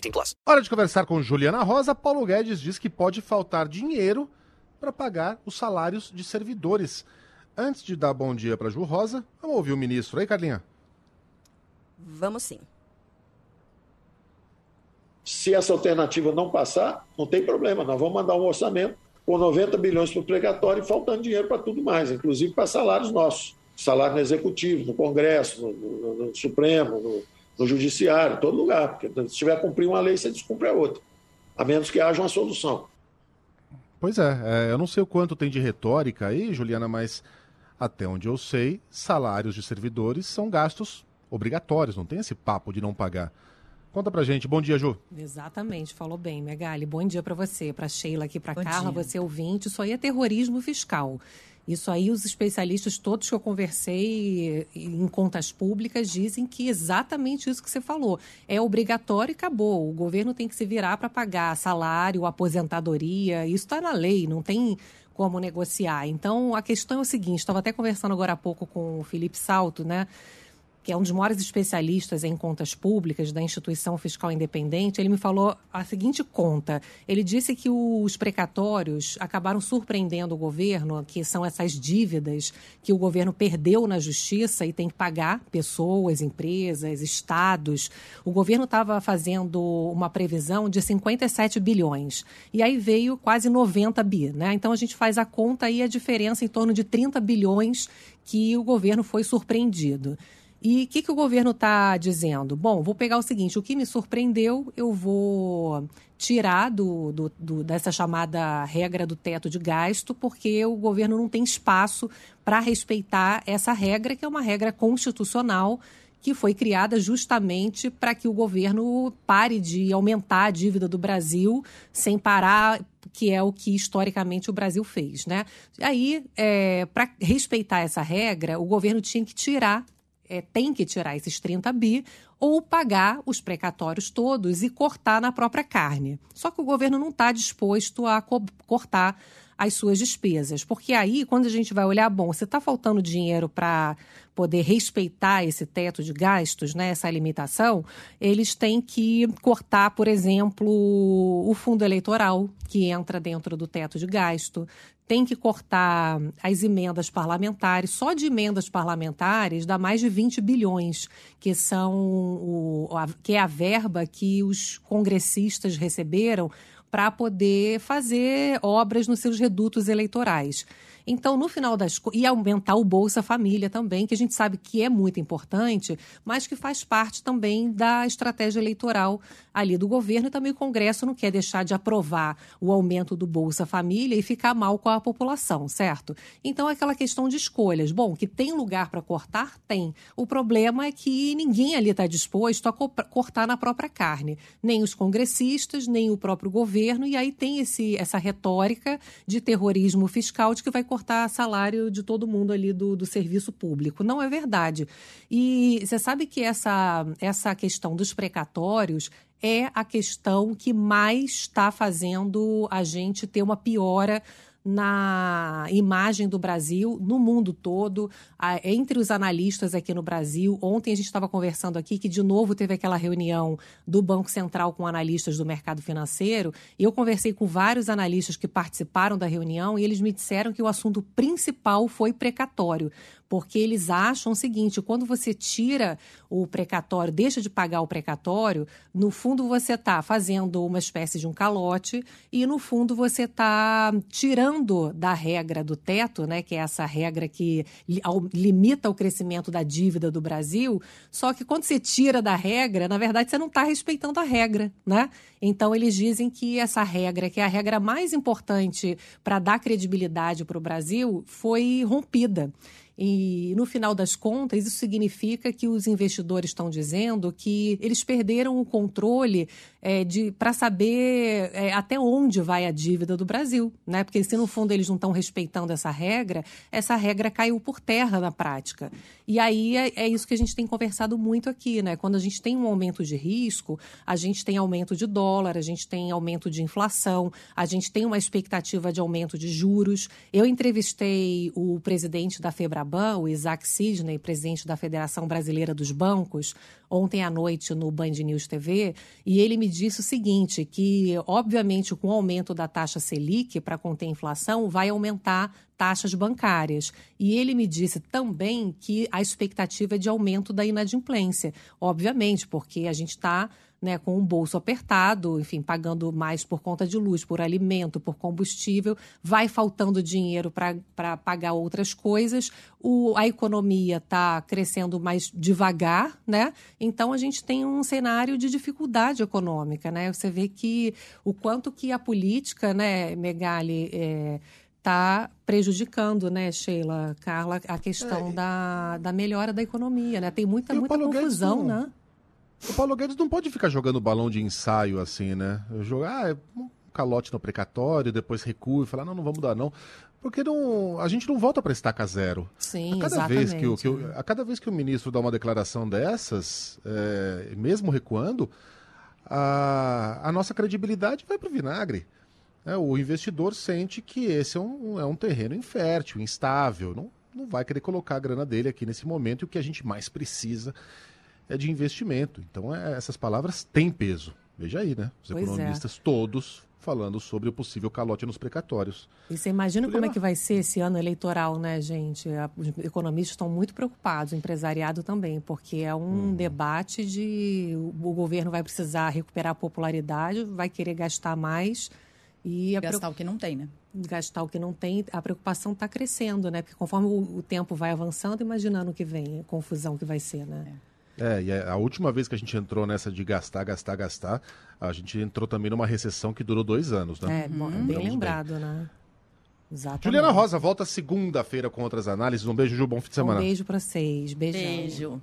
18 plus. Hora de conversar com Juliana Rosa. Paulo Guedes diz que pode faltar dinheiro para pagar os salários de servidores. Antes de dar bom dia para Ju Rosa, vamos ouvir o ministro aí, Carlinha. Vamos sim. Se essa alternativa não passar, não tem problema. Nós vamos mandar um orçamento com 90 bilhões para o precatório e faltando dinheiro para tudo mais, inclusive para salários nossos. Salário no Executivo, no Congresso, no, no, no Supremo, no, no Judiciário, todo lugar. Porque se tiver a cumprir uma lei, você descumpre a outra. A menos que haja uma solução. Pois é, é, eu não sei o quanto tem de retórica aí, Juliana, mas até onde eu sei, salários de servidores são gastos obrigatórios, não tem esse papo de não pagar. Conta pra gente. Bom dia, Ju. Exatamente, falou bem, Megali. Bom dia para você, para Sheila aqui, para Bom Carla, dia. você ouvinte. Isso aí é terrorismo fiscal. Isso aí, os especialistas todos que eu conversei em contas públicas dizem que exatamente isso que você falou. É obrigatório e acabou. O governo tem que se virar para pagar salário, aposentadoria. Isso está na lei, não tem como negociar. Então, a questão é o seguinte: estava até conversando agora há pouco com o Felipe Salto, né? Que é um dos maiores especialistas em contas públicas da instituição fiscal independente, ele me falou a seguinte conta. Ele disse que os precatórios acabaram surpreendendo o governo, que são essas dívidas que o governo perdeu na justiça e tem que pagar pessoas, empresas, estados. O governo estava fazendo uma previsão de 57 bilhões e aí veio quase 90 bi, né? Então a gente faz a conta aí a diferença em torno de 30 bilhões que o governo foi surpreendido. E o que, que o governo está dizendo? Bom, vou pegar o seguinte: o que me surpreendeu, eu vou tirar do, do, do, dessa chamada regra do teto de gasto, porque o governo não tem espaço para respeitar essa regra, que é uma regra constitucional que foi criada justamente para que o governo pare de aumentar a dívida do Brasil sem parar, que é o que historicamente o Brasil fez, né? Aí, é, para respeitar essa regra, o governo tinha que tirar é, tem que tirar esses 30 bi ou pagar os precatórios todos e cortar na própria carne. Só que o governo não está disposto a co cortar as suas despesas, porque aí, quando a gente vai olhar, bom, se está faltando dinheiro para poder respeitar esse teto de gastos, né, essa limitação, eles têm que cortar, por exemplo, o fundo eleitoral, que entra dentro do teto de gasto, tem que cortar as emendas parlamentares. Só de emendas parlamentares dá mais de 20 bilhões, que são o, que é a verba que os congressistas receberam para poder fazer obras nos seus redutos eleitorais. Então, no final das e aumentar o Bolsa Família também, que a gente sabe que é muito importante, mas que faz parte também da estratégia eleitoral ali do governo e também o Congresso não quer deixar de aprovar o aumento do Bolsa Família e ficar mal com a população, certo? Então, é aquela questão de escolhas. Bom, que tem lugar para cortar? Tem. O problema é que ninguém ali está disposto a co cortar na própria carne. Nem os congressistas, nem o próprio governo, e aí tem esse, essa retórica de terrorismo fiscal de que vai cortar salário de todo mundo ali do, do serviço público. Não é verdade. E você sabe que essa, essa questão dos precatórios é a questão que mais está fazendo a gente ter uma piora na imagem do Brasil no mundo todo, entre os analistas aqui no Brasil. Ontem a gente estava conversando aqui que, de novo, teve aquela reunião do Banco Central com analistas do mercado financeiro. E eu conversei com vários analistas que participaram da reunião e eles me disseram que o assunto principal foi precatório porque eles acham o seguinte: quando você tira o precatório, deixa de pagar o precatório, no fundo você está fazendo uma espécie de um calote e no fundo você está tirando da regra do teto, né, que é essa regra que limita o crescimento da dívida do Brasil. Só que quando você tira da regra, na verdade você não está respeitando a regra, né? Então eles dizem que essa regra, que é a regra mais importante para dar credibilidade para o Brasil, foi rompida. E no final das contas, isso significa que os investidores estão dizendo que eles perderam o controle é, para saber é, até onde vai a dívida do Brasil, né? Porque se no fundo eles não estão respeitando essa regra, essa regra caiu por terra na prática. E aí é, é, isso que a gente tem conversado muito aqui, né? Quando a gente tem um aumento de risco, a gente tem aumento de dólar, a gente tem aumento de inflação, a gente tem uma expectativa de aumento de juros. Eu entrevistei o presidente da Febra O Isaac Sidney, presidente da Federação Brasileira dos Bancos, ontem à noite no Band News TV, e ele me disse o seguinte, que obviamente com o aumento da taxa Selic para conter a inflação, vai aumentar taxas bancárias. E ele me disse também que a expectativa é de aumento da inadimplência, obviamente, porque a gente está né, com o bolso apertado, enfim, pagando mais por conta de luz, por alimento, por combustível, vai faltando dinheiro para pagar outras coisas, o, a economia está crescendo mais devagar, né? Então a gente tem um cenário de dificuldade econômica, né? Você vê que o quanto que a política, né, Megali, é, está prejudicando, né, Sheila, Carla, a questão é, da, da melhora da economia, né? Tem muita, muita confusão, né? O Paulo Guedes não pode ficar jogando balão de ensaio assim, né? Jogar ah, um calote no precatório, depois recua e falar, não, não vamos dar não. Porque não, a gente não volta para estaca zero. Sim, a cada exatamente. Vez que, o, que o, a cada vez que o ministro dá uma declaração dessas, é, mesmo recuando, a, a nossa credibilidade vai para o vinagre. É, o investidor sente que esse é um, é um terreno infértil, instável. Não, não vai querer colocar a grana dele aqui nesse momento e o que a gente mais precisa é de investimento. Então, é, essas palavras têm peso. Veja aí, né? Os pois é. economistas é. todos falando sobre o possível calote nos precatórios. E você imagina como é que vai ser esse ano eleitoral, né, gente? Os economistas estão muito preocupados, o empresariado também, porque é um hum. debate de o governo vai precisar recuperar a popularidade, vai querer gastar mais e gastar o que não tem, né? Gastar o que não tem, a preocupação está crescendo, né? Porque conforme o, o, tempo vai avançando, imaginando o que vem, a confusão que vai ser, né? É. É, e a última vez que a gente entrou nessa de gastar, gastar, gastar, a gente entrou também numa recessão que durou dois anos, né? É, bom, bem lembrado, bem. né? Exatamente. Juliana Rosa volta segunda-feira com outras análises. Um beijo, Ju, bom fim de semana. Um beijo para vocês. Beijão. Beijo.